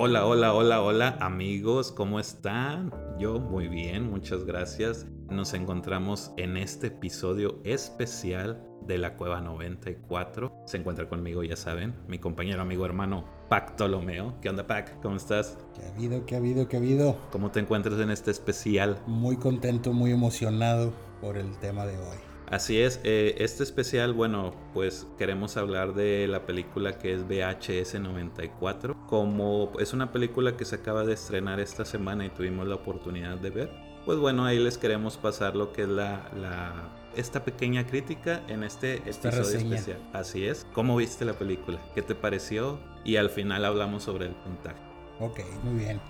Hola, hola, hola, hola amigos, ¿cómo están? Yo muy bien, muchas gracias. Nos encontramos en este episodio especial de la Cueva 94. Se encuentra conmigo, ya saben, mi compañero, amigo, hermano, Pac Tolomeo. ¿Qué onda, Pac? ¿Cómo estás? ¿Qué ha habido? ¿Qué ha habido? ¿Qué ha habido? ¿Cómo te encuentras en este especial? Muy contento, muy emocionado por el tema de hoy. Así es, eh, este especial, bueno, pues queremos hablar de la película que es VHS 94. Como es una película que se acaba de estrenar esta semana y tuvimos la oportunidad de ver, pues bueno, ahí les queremos pasar lo que es la, la esta pequeña crítica en este episodio especial. Así es. ¿Cómo viste la película? ¿Qué te pareció? Y al final hablamos sobre el puntaje. Ok, muy bien.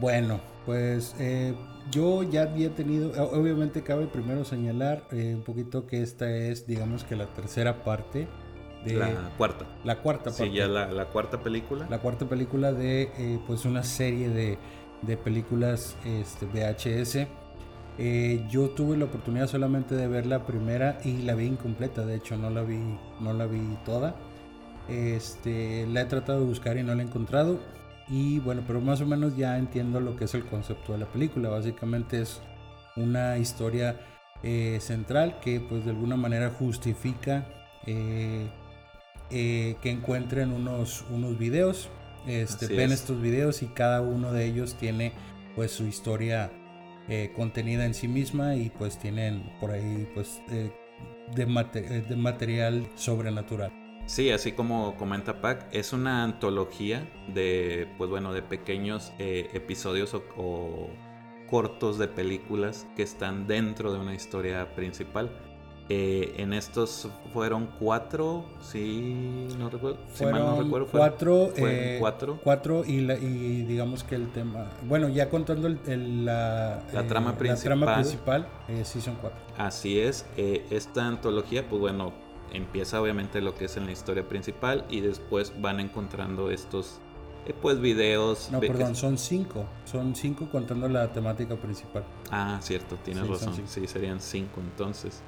Bueno, pues eh, yo ya había tenido, obviamente cabe primero señalar eh, un poquito que esta es, digamos que la tercera parte de... La cuarta. La cuarta parte. Sí, ya la, cuarta película. La cuarta película de eh, pues una serie de, de películas este, VHS. yo tuve la oportunidad solamente de ver la primera y la vi incompleta, de hecho no la vi, no la vi toda. Este, la he tratado de buscar y no la he encontrado. Y bueno, pero más o menos ya entiendo lo que es el concepto de la película. Básicamente es una historia eh, central que pues de alguna manera justifica eh, eh, que encuentren unos, unos videos. Este, ven estos videos y cada uno de ellos tiene pues su historia contenida en sí misma y pues tienen por ahí pues de, de material sobrenatural. Sí, así como comenta Pac, es una antología de, pues bueno, de pequeños eh, episodios o, cortos de películas que están dentro de una historia principal. Eh, en estos fueron cuatro, sí, no recuerdo, fueron si mal no recuerdo, cuatro, eh, cuatro, cuatro y, y, digamos que el tema, bueno, ya contando el, la, la, trama principal, la trama principal, sí son cuatro. Así es, esta antología, pues bueno, empieza obviamente lo que es en la historia principal y después van encontrando estos eh, pues videos. No, perdón, son cinco. Son cinco contando la temática principal. Ah, cierto, tienes razón. Sí, serían cinco entonces.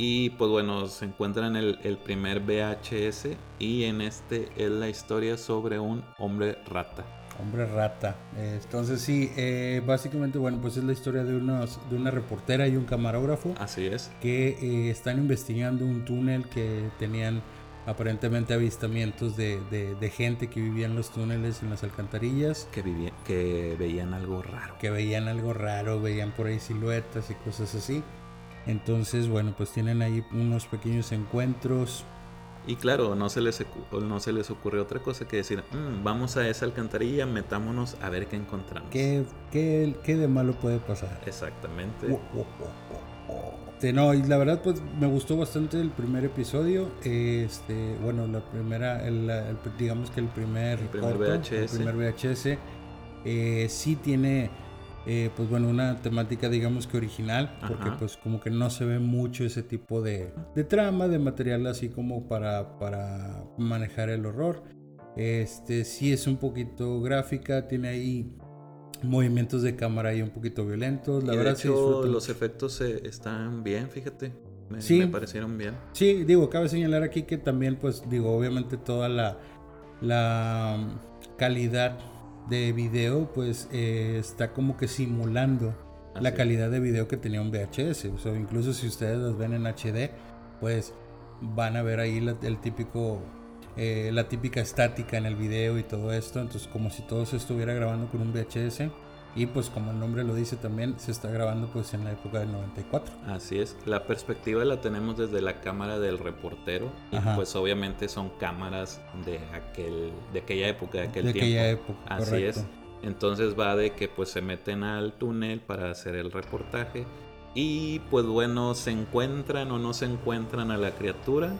Y pues bueno, se encuentra en el, el primer VHS y en este es la historia sobre un hombre rata. Hombre rata. Entonces sí, eh, básicamente, bueno, pues es la historia de, unos, de una reportera y un camarógrafo. Así es. Que eh, están investigando un túnel que tenían aparentemente avistamientos de, de, gente que vivía en los túneles, en las alcantarillas. Que, vivía, que veían algo raro. Que veían algo raro, veían por ahí siluetas y cosas así. Entonces, bueno, pues tienen ahí unos pequeños encuentros y claro, no se les, no se les ocurre otra cosa que decir, mm, vamos a esa alcantarilla, metámonos a ver qué encontramos. ¿Qué, qué, qué de malo puede pasar? Exactamente. no, y la verdad, pues me gustó bastante el primer episodio. Este, bueno, la primera, el, digamos que el primer, el primer VHS. El primer VHS eh, sí tiene eh, pues bueno, una temática digamos que original, porque pues como que no se ve mucho ese tipo de, trama, de material así como para, para manejar el horror. Este sí es un poquito gráfica, tiene ahí movimientos de cámara ahí un poquito violentos. La verdad, de hecho, los efectos están bien, fíjate. Me, sí, me parecieron bien. Sí, digo, cabe señalar aquí que también, pues, digo, obviamente toda la, la calidad de video, pues eh, está como que simulando la calidad de video que tenía un VHS. O sea, incluso si ustedes los ven en HD, pues van a ver ahí el típico, eh, la típica estática en el video y todo esto. Entonces, como si todo se estuviera grabando con un VHS. Y pues como el nombre lo dice también, se está grabando pues en la época del 94. Así es, la perspectiva la tenemos desde la cámara del reportero y pues obviamente son cámaras de aquel de aquella época, de aquel de tiempo. aquella época. Así es. Entonces va de que pues se meten al túnel para hacer el reportaje y pues bueno, se encuentran o no se encuentran a la criatura.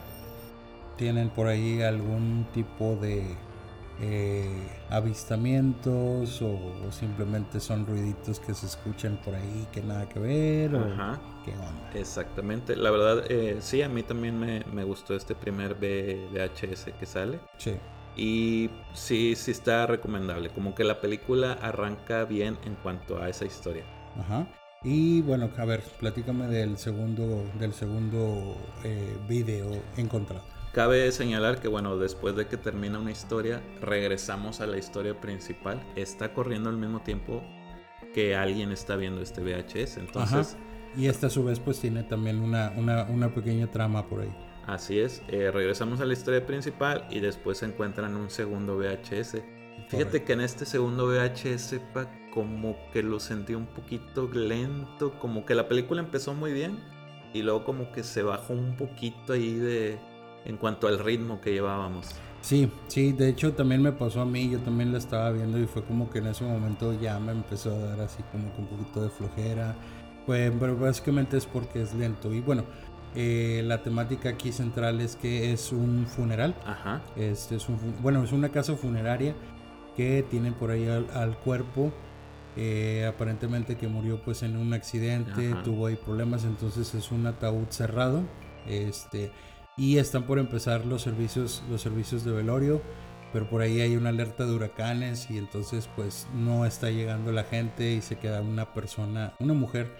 Tienen por ahí algún tipo de eh, avistamientos o, simplemente son ruiditos que se escuchan por ahí que nada que ver o qué onda. Exactamente, la verdad eh, sí, a mí también me, me, gustó este primer VHS que sale. Sí. Y sí, sí está recomendable, como que la película arranca bien en cuanto a esa historia. Ajá. Y bueno, a ver, platícame del segundo, del segundo eh, video encontrado. Cabe señalar que, bueno, después de que termina una historia, regresamos a la historia principal. Está corriendo al mismo tiempo que alguien está viendo este VHS. Entonces. Y esta a su vez, pues tiene también una, una, pequeña trama por ahí. Así es. Eh, regresamos a la historia principal y después se encuentran un segundo VHS. Fíjate que en este segundo VHS, como que lo sentí un poquito lento, como que la película empezó muy bien y luego como que se bajó un poquito ahí de en cuanto al ritmo que llevábamos. Sí, sí, de hecho también me pasó a mí, yo también la estaba viendo y fue como que en ese momento ya me empezó a dar así como que un poquito de flojera, pues, pero básicamente es porque es lento y bueno, eh, la temática aquí central es que es un funeral, Ajá. Este es un, bueno, es una casa funeraria que tienen por ahí al, cuerpo, eh, aparentemente que murió pues en un accidente, tuvo ahí problemas, entonces es un ataúd cerrado, este y están por empezar los servicios, los servicios de velorio, pero por ahí hay una alerta de huracanes y entonces pues no está llegando la gente y se queda una persona, una mujer,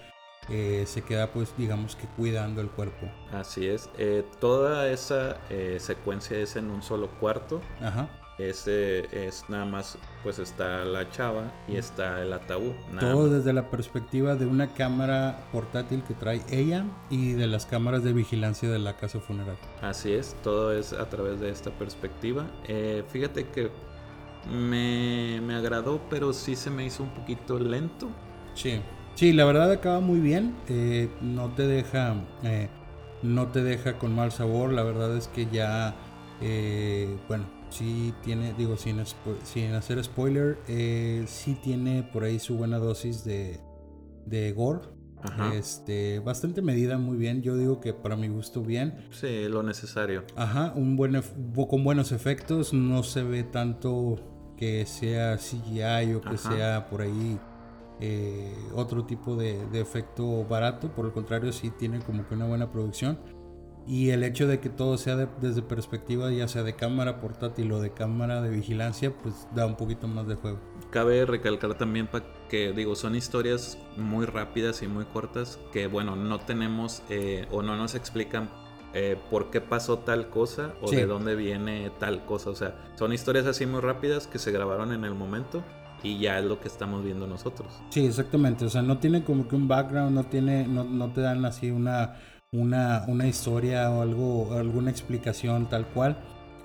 eh, se queda pues digamos que cuidando el cuerpo. Así es, eh, toda esa eh, secuencia es en un solo cuarto. Ajá. Ese es nada más, pues está la chava y está el ataúd. Todo desde la perspectiva de una cámara portátil que trae ella y de las cámaras de vigilancia de la casa funeral. Así es, todo es a través de esta perspectiva. Eh, fíjate que me, me, agradó, pero sí se me hizo un poquito lento. Sí, sí, la verdad acaba muy bien. Eh, no te deja, eh, no te deja con mal sabor. La verdad es que ya, bueno sí tiene, digo, sin, sin hacer spoiler, eh, sí tiene por ahí su buena dosis de, de gore. Este, bastante medida, muy bien. Yo digo que para mi gusto bien. Sí, lo necesario. Ajá, un buen con buenos efectos. No se ve tanto que sea CGI o que sea por ahí eh, otro tipo de, de, efecto barato. Por el contrario, sí tiene como que una buena producción. Y el hecho de que todo sea desde perspectiva, ya sea de cámara portátil o de cámara de vigilancia, pues da un poquito más de juego. Cabe recalcar también que, digo, son historias muy rápidas y muy cortas que, bueno, no tenemos eh, o no nos explican eh, por qué pasó tal cosa o de dónde viene tal cosa. O sea, son historias así muy rápidas que se grabaron en el momento y ya es lo que estamos viendo nosotros. Sí, exactamente. O sea, no tiene como que un background, no tiene, no, no te dan así una una, una historia o algo, alguna explicación tal cual.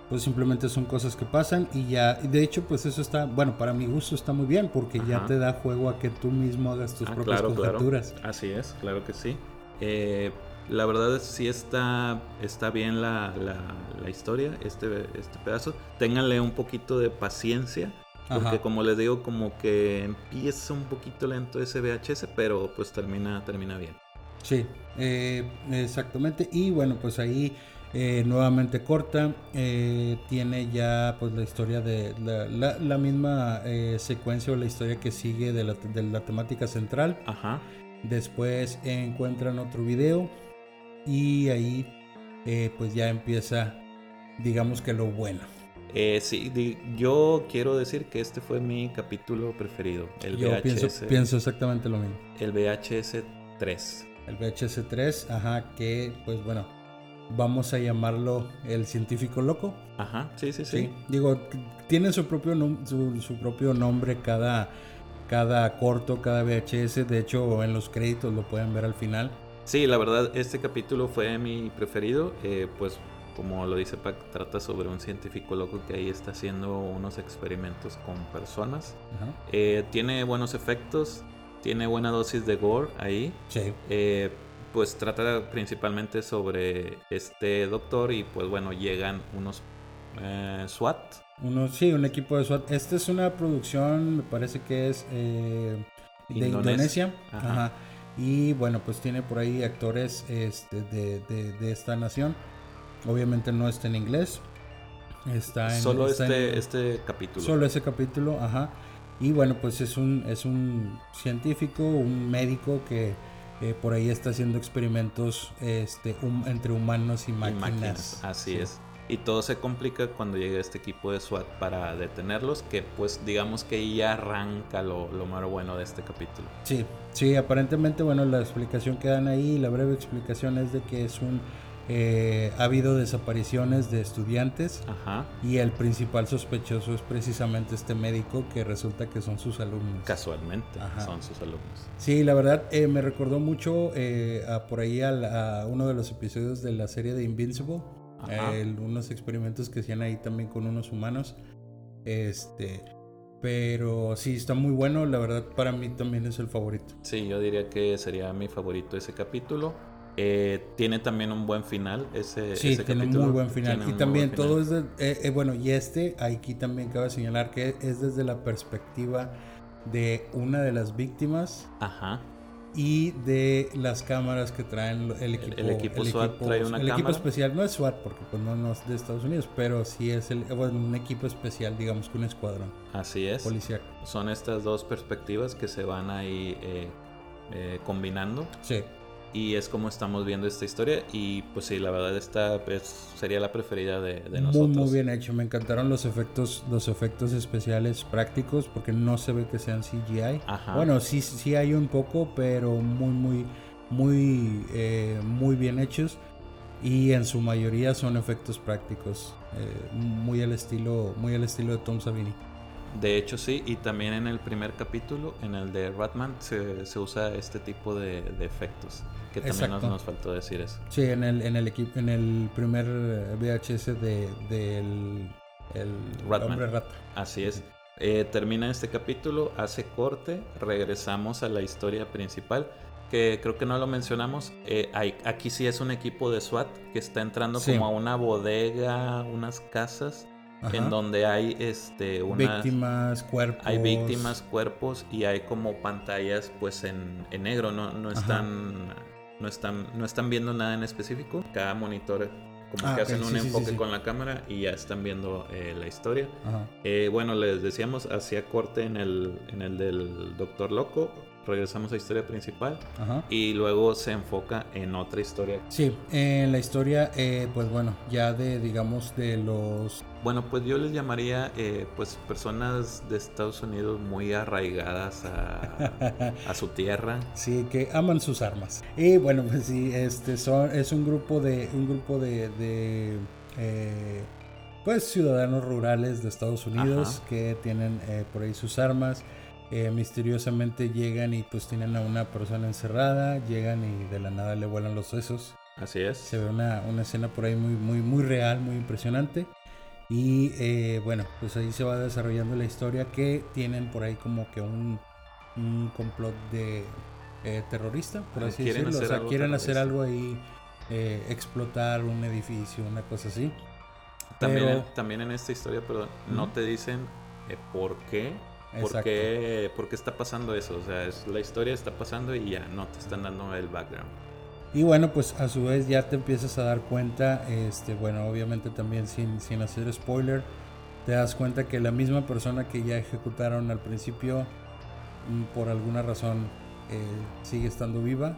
Pues simplemente son cosas que pasan y ya, de hecho, pues eso está, bueno, para mi gusto está muy bien porque ya te da juego a que tú mismo hagas tus ah, propias conjeturas. Así es, claro que sí. Eh, la verdad es sí está, está bien la, la, historia, este, este pedazo. Ténganle un poquito de paciencia. Porque como les digo, como que empieza un poquito lento ese VHS, pero pues termina, termina bien. Sí, eh, exactamente. Y bueno, pues ahí eh, nuevamente corta. Eh, tiene ya pues la historia de la, misma secuencia o la historia que sigue de la, de la temática central. Ajá. Después encuentran otro video y ahí pues ya empieza digamos que lo bueno. sí, yo quiero decir que este fue mi capítulo preferido. El yo Pienso, pienso exactamente lo mismo. El VHS 3. El VHS3, ajá, que pues bueno, vamos a llamarlo el científico loco. Ajá, sí, sí, sí. Digo, tiene su propio, su, propio nombre cada, cada corto, cada VHS. De hecho, en los créditos lo pueden ver al final. Sí, la verdad, este capítulo fue mi preferido. Eh, pues, como lo dice Pac, trata sobre un científico loco que ahí está haciendo unos experimentos con personas. Eh, tiene buenos efectos tiene buena dosis de gore ahí. Sí. Eh, pues trata principalmente sobre este doctor y pues bueno, llegan unos eh, SWAT. Uno, sí, un equipo de SWAT. Esta es una producción, me parece que es eh, de Indonesia. Ajá. Y bueno, pues tiene por ahí actores este, de, de, esta nación. Obviamente no está en inglés. Está en, Solo este, este capítulo. Solo ese capítulo, ajá. Y bueno, pues es un, es un científico, un médico que eh, por ahí está haciendo experimentos este, entre humanos y máquinas. Así es. Y todo se complica cuando llega este equipo de SWAT para detenerlos, que pues digamos que ahí ya arranca lo, lo más bueno de este capítulo. Sí, sí, aparentemente, bueno, la explicación que dan ahí, la breve explicación es de que es un eh, ha habido desapariciones de estudiantes Ajá. y el principal sospechoso es precisamente este médico que resulta que son sus alumnos. Casualmente Ajá. son sus alumnos. Sí, la verdad eh, me recordó mucho eh, a por ahí a, uno de los episodios de la serie de Invincible, el- unos experimentos que hacían ahí también con unos humanos. Este, pero sí está muy bueno, la verdad para mí también es el favorito. Sí, yo diría que sería mi favorito ese capítulo. Eh, tiene también un buen final ese, Sí, ese tiene un muy buen final. Tiene Y también todo es de, eh, eh, bueno, y este aquí también cabe señalar que es desde la perspectiva de una de las víctimas Ajá. y de las cámaras que traen el equipo. el equipo SWAT trae una el equipo especial no es SWAT porque pues no, no es de Estados Unidos, pero sí es el, bueno, un equipo especial, digamos que un escuadrón Así es. policial. Son estas dos perspectivas que se van ahí eh, eh, combinando. Sí, Y es como estamos viendo esta historia. Y pues sí, la verdad esta es- sería la preferida de, de muy nosotros. muy bien hecho. Me encantaron los efectos, los efectos especiales prácticos porque no se ve que sean CGI. Ajá. Bueno, sí, sí hay un poco, pero muy, muy, muy, eh, muy bien hechos. Y en su mayoría son efectos prácticos, eh, muy al estilo, muy al estilo de Tom Savini. De hecho sí, y también en el primer capítulo, en el de Ratman, se, se usa este tipo de, de efectos. Que también nos, nos faltó decir eso. Sí, en el, en el equipo, en el primer eh, VHS de, del el Ratman. hombre rata. Así es. Eh, termina este capítulo, hace corte, regresamos a la historia principal, que creo que no lo mencionamos. Eh, hay- aquí sí es un equipo de SWAT que está entrando Sí. como a una bodega, unas casas, Ajá. en donde hay este unas, víctimas, cuerpos. hay víctimas, cuerpos y hay como pantallas pues en, en negro, no, no Ajá. están no están no están viendo nada en específico. Cada monitor como Ah, que hacen un sí, sí, sí, enfoque sí. con la cámara y ya están viendo eh, la historia. Eh, bueno, les decíamos, hacía corte en el, en el del Doctor Loco. Regresamos a la historia principal. Ajá. Y luego se enfoca en otra historia. Sí, en la historia, eh, pues bueno, ya de, digamos, de los... Bueno, pues yo les llamaría, eh, pues, personas de Estados Unidos muy arraigadas a, a su tierra. Sí, que aman sus armas. Y bueno, pues sí, este son, es un grupo de, un grupo de, de, eh, pues ciudadanos rurales de Estados Unidos Ajá. que tienen eh, por ahí sus armas. Eh, misteriosamente llegan y pues tienen a una persona encerrada, llegan y de la nada le vuelan los sesos. Así es. Se ve una, una escena por ahí muy, muy, muy real, muy impresionante. Y eh, bueno, pues ahí se va desarrollando la historia que tienen por ahí como que un, un complot de eh, terrorista, por Ah, así quieren decirlo. O hacer sea, algo quieren hacer algo ahí, eh, explotar un edificio, una cosa así. También, Pero- en, también en esta historia, perdón, no te dicen por qué. ¿Por qué, por qué está pasando eso? O sea, es, la historia está pasando y ya no te están dando el background. Y bueno, pues a su vez ya te empiezas a dar cuenta, este, bueno, obviamente también sin, sin hacer spoiler, te das cuenta que la misma persona que ya ejecutaron al principio, mm, por alguna razón, eh, sigue estando viva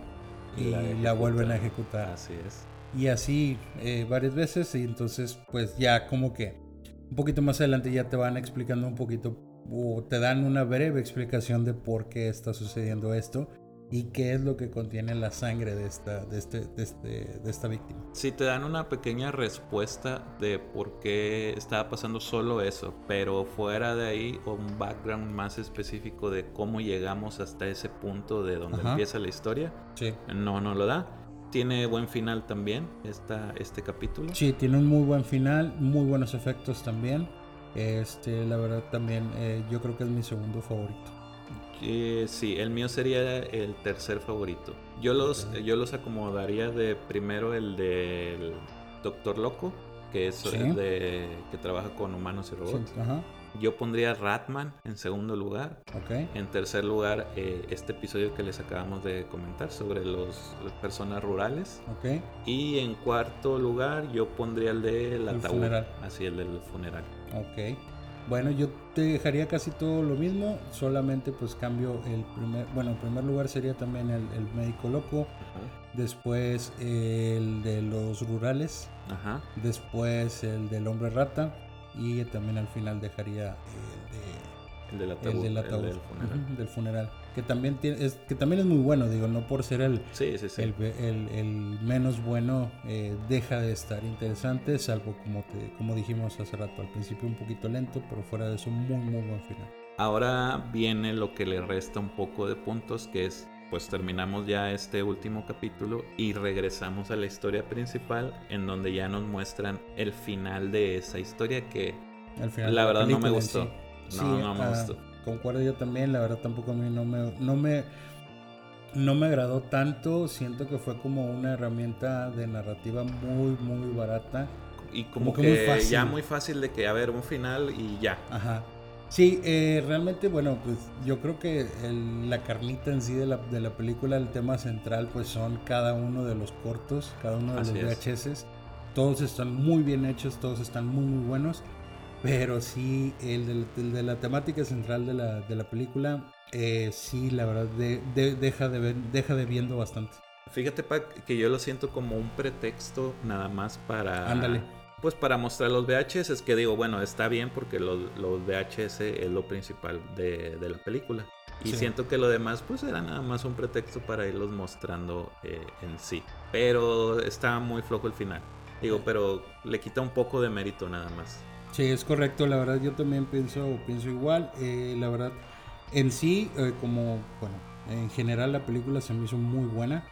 y la, ejecutan. vuelven a ejecutar. Así es. Y así eh, varias veces y entonces pues ya como que un poquito más adelante ya te van explicando un poquito o te dan una breve explicación de por qué está sucediendo esto y qué es lo que contiene la sangre de esta, de este, de este, de esta víctima. Si te dan una pequeña respuesta de por qué estaba pasando solo eso, pero fuera de ahí un background más específico de cómo llegamos hasta ese punto de donde Ajá. empieza la historia, Sí. no, no lo da. Tiene buen final también esta, este capítulo. Sí, tiene un muy buen final, muy buenos efectos también. Este, la verdad también eh, yo creo que es mi segundo favorito. Eh, sí, el mío sería el tercer favorito. Yo los, yo los acomodaría de primero el del Doctor Loco, que es Sí. el de que trabaja con humanos y Sí, robots. ajá, Yo pondría Ratman en segundo lugar. En tercer lugar, eh, este episodio que les acabamos de comentar sobre los, las personas rurales. Y en cuarto lugar, yo pondría el del El ataúd. funeral. Así, el del funeral. Ok. Bueno, yo te dejaría casi todo lo mismo, solamente pues cambio el primer, bueno, en primer lugar sería también el, el médico loco, Ajá. después el de los rurales, Ajá. después el del hombre rata y también al final dejaría El el, ataúd. de, el del ataúd, del funeral. ujú, del funeral. Que también tiene, es, que también es muy bueno, digo, no por ser el, sí, sí, sí. el, el, el, menos bueno, eh, deja de estar interesante, salvo como, te, como dijimos hace rato, al principio un poquito lento, pero fuera de eso muy, muy buen final. Ahora viene lo que le resta un poco de puntos, que es pues terminamos ya este último capítulo y regresamos a la historia principal en donde ya nos muestran el final de esa historia que la verdad no me gustó. No, no me ah, gustó. Concuerdo yo también, la verdad tampoco a mí no me, no me, no me agradó tanto, siento que fue como una herramienta de narrativa muy, muy barata. Y como, que, ya muy fácil de que, a ver, un final y ya. Ajá. Sí, eh, realmente, bueno, pues yo creo que la carnita en sí de la, de la, película, el tema central, pues son cada uno de los cortos, cada uno de los VHS. Todos están muy bien hechos, todos están muy, muy buenos. Pero sí, el de, la temática central de la, de la película, eh, sí, la verdad, deja, de deja de viendo bastante. Fíjate, Pac, que yo lo siento como un pretexto nada más para. Ándale pues para mostrar los VHS, es que digo, bueno, está bien porque los, los VHS es lo principal de, la película. Y siento que lo demás pues era nada más un pretexto para irlos mostrando eh, en sí. Pero está muy flojo el final. Digo, pero le quita un poco de mérito nada más. Sí, es correcto. La verdad yo también pienso, pienso igual. Eh, la verdad, en sí, eh, como, bueno, en general la película se me hizo muy buena.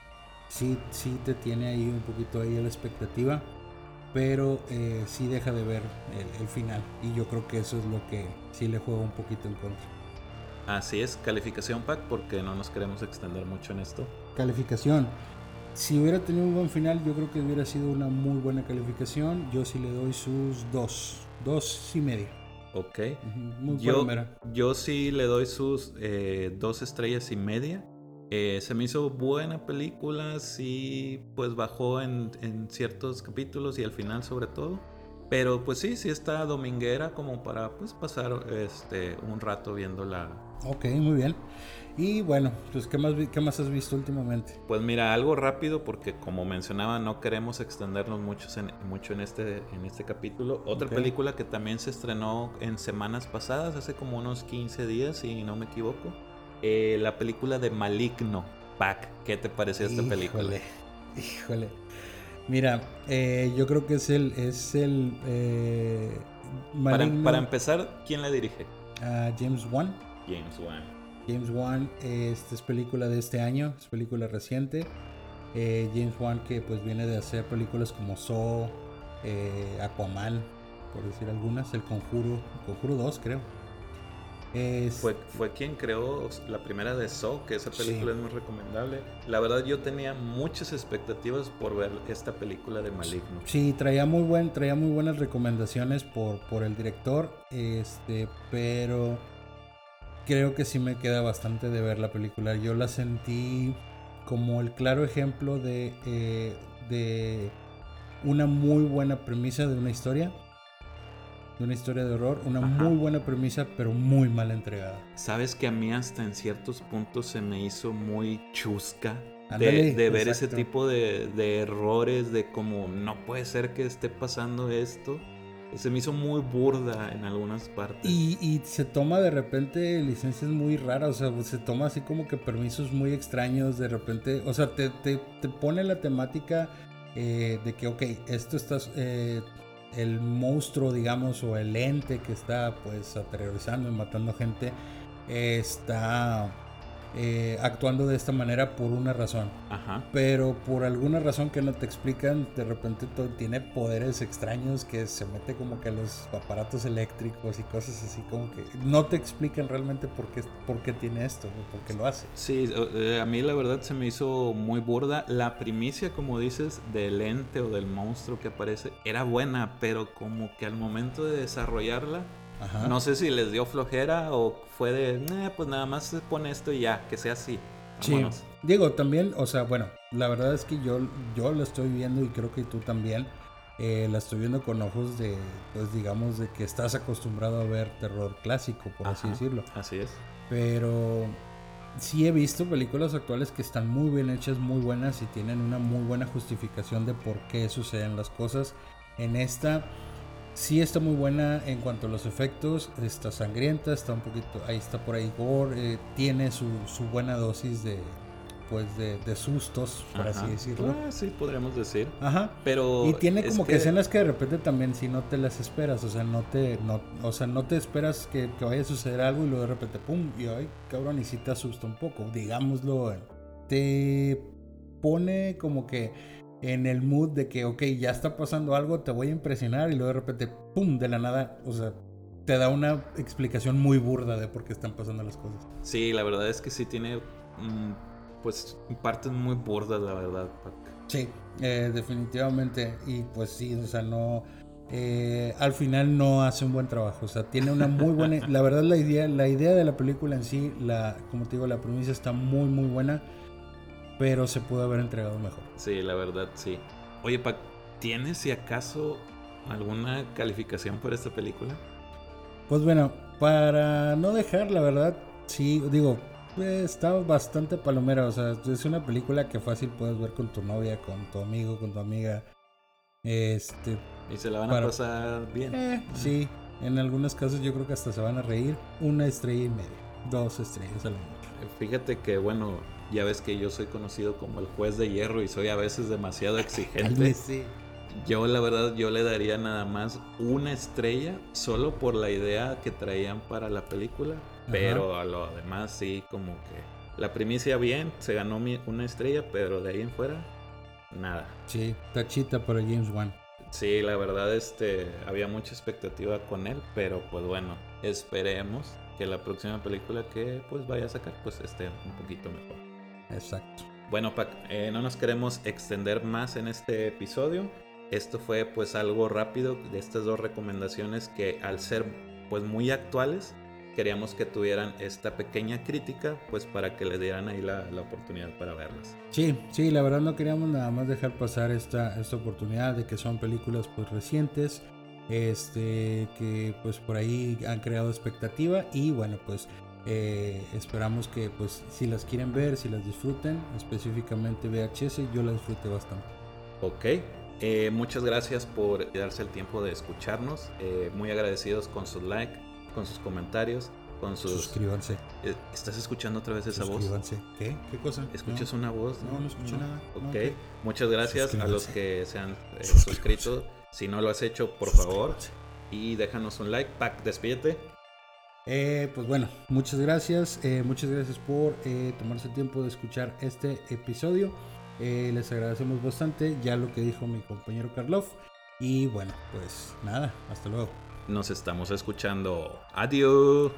Sí, sí te tiene ahí un poquito ahí la expectativa pero eh, sí deja de ver el, final y yo creo que eso es lo que sí le juega un poquito en contra. Así es, calificación pack porque no nos queremos extender mucho en esto. Calificación. Si hubiera tenido un buen final, yo creo que hubiera sido una muy buena calificación. Yo sí le doy sus dos, dos y media. Ok. yo, yo sí le doy sus eh, dos estrellas y media. Eh, se me hizo buena película, sí, pues bajó en, ciertos capítulos y al final sobre todo. Pero pues sí, sí está dominguera como para pues pasar este, un rato viéndola. Ok, muy bien. Y bueno, pues ¿qué más, ¿qué más has visto últimamente? Pues mira, algo rápido porque como mencionaba no queremos extendernos mucho en, mucho en, este, en este capítulo. Otra película que también se estrenó en semanas pasadas, hace como unos 15 días si no me equivoco eh, la película de Maligno, Pac. ¿Qué te pareció esta película? Híjole. Mira, eh, yo creo que es el. Es el eh, para, empezar, ¿quién la dirige? James Wan. James Wan. James Wan, esta es película de este año, es película reciente. James Wan que pues viene de hacer películas como Saw, Aquaman, por decir algunas, El Conjuro, El Conjuro 2 creo. Fue, fue quien creó la primera de Saw, que esa película es muy recomendable. La verdad yo tenía muchas expectativas por ver esta película de Maligno. Sí, traía muy buen, traía muy buenas recomendaciones por, por el director, este, pero creo que sí me queda bastante de ver la película. Yo la sentí como el claro ejemplo de, eh, de una muy buena premisa de una historia de una historia de horror, una muy buena premisa, pero muy mal entregada. Sabes que a mí hasta en ciertos puntos se me hizo muy chusca de, ver ese tipo de, errores, de como no puede ser que esté pasando esto. Se me hizo muy burda en algunas partes. Y, se toma de repente licencias muy raras, o sea, se toma así como que permisos muy extraños, de repente, o sea, te, te, pone la temática eh, de que, ok, esto estás... Eh, el monstruo, digamos, o el ente que está pues aterrorizando y matando gente, está eh, actuando de esta manera por una razón. Ajá. Pero por alguna razón que no te explican, de repente todo, tiene poderes extraños que se mete como que a los aparatos eléctricos y cosas así como que no te explican realmente por qué, por qué tiene esto, por qué lo hace. Sí, eh, a mí la verdad se me hizo muy burda. La primicia, como dices, del ente o del monstruo que aparece era buena, pero como que al momento de desarrollarla no sé si les dio flojera o fue de, eh, pues nada más se pone esto y ya, que sea así. Sí. Digo, también, o sea, bueno, la verdad es que yo, yo lo estoy viendo y creo que tú también. Eh, la estoy viendo con ojos de, pues digamos, de que estás acostumbrado a ver terror clásico, por así decirlo. Así es. Pero sí he visto películas actuales que están muy bien hechas, muy buenas y tienen una muy buena justificación de por qué suceden las cosas. En esta Sí está muy buena en cuanto a los efectos, está sangrienta, está un poquito, ahí está por ahí gore, eh, tiene su, su, buena dosis de, pues de, de sustos, por así decirlo. Ah, sí, podríamos decir. Ajá. Pero y tiene como que... escenas que de repente también si no te las esperas, o sea, no te, no, o sea, no te esperas que, que vaya a suceder algo y luego de repente, pum, y ay, cabrón, y sí te asusta un poco, digámoslo, te pone como que en el mood de que, ok, ya está pasando algo, te voy a impresionar y luego de repente, ¡pum!, de la nada, o sea, te da una explicación muy burda de por qué están pasando las cosas. Sí, la verdad es que sí tiene, mm, pues, partes muy burdas, la verdad. Sí, eh, definitivamente. Y pues sí, o sea, no... Eh, al final no hace un buen trabajo. O sea, tiene una muy buena. la verdad, la idea, la idea de la película en sí, la, como te digo, la premisa está muy, muy buena pero se pudo haber entregado mejor. Sí, la verdad, sí. Oye, Pac, ¿tienes si acaso alguna calificación por esta película? Pues bueno, para no dejar, la verdad, sí, digo, está bastante palomera, o sea, es una película que fácil puedes ver con tu novia, con tu amigo, con tu amiga. Este. Y se la van a pasar bien. Eh, sí, en algunos casos yo creo que hasta se van a reír. Una estrella y media, dos estrellas a lo Fíjate que, bueno, ya ves que yo soy conocido como el juez de hierro y soy a veces demasiado exigente. Yo la verdad yo le daría nada más una estrella solo por la idea que traían para la película, pero a lo demás sí como que la primicia bien, se ganó una estrella, pero de ahí en fuera nada. Sí, tachita para James Wan. Sí, la verdad este había mucha expectativa con él, pero pues bueno, esperemos que la próxima película que pues vaya a sacar pues esté un poquito mejor. Exacto. Bueno, Pac, eh, no nos queremos extender más en este episodio. Esto fue pues algo rápido de estas dos recomendaciones que al ser pues muy actuales queríamos que tuvieran esta pequeña crítica pues para que le dieran ahí la, la, oportunidad para verlas. Sí, sí, la verdad no queríamos nada más dejar pasar esta, esta oportunidad de que son películas pues recientes este que pues por ahí han creado expectativa y bueno pues eh, esperamos que pues si las quieren ver, si las disfruten, específicamente VHS, yo las disfruté bastante. Ok, eh, muchas gracias por darse el tiempo de escucharnos, eh, muy agradecidos con sus like, con sus comentarios, con sus... Suscríbanse. ¿Estás escuchando otra vez esa voz? ¿Qué? ¿Qué cosa? ¿Escuchas una voz? No, no, escucho nada. Ok, muchas gracias a los que se han suscrito. Si no lo has hecho, por favor, y déjanos un like. Pac, despídete. Eh, pues bueno, muchas gracias. Eh, muchas gracias por eh, tomarse el tiempo de escuchar este episodio. les agradecemos bastante ya lo que dijo mi compañero Karlov. Y bueno, pues nada, hasta luego. Nos estamos escuchando. Adiós.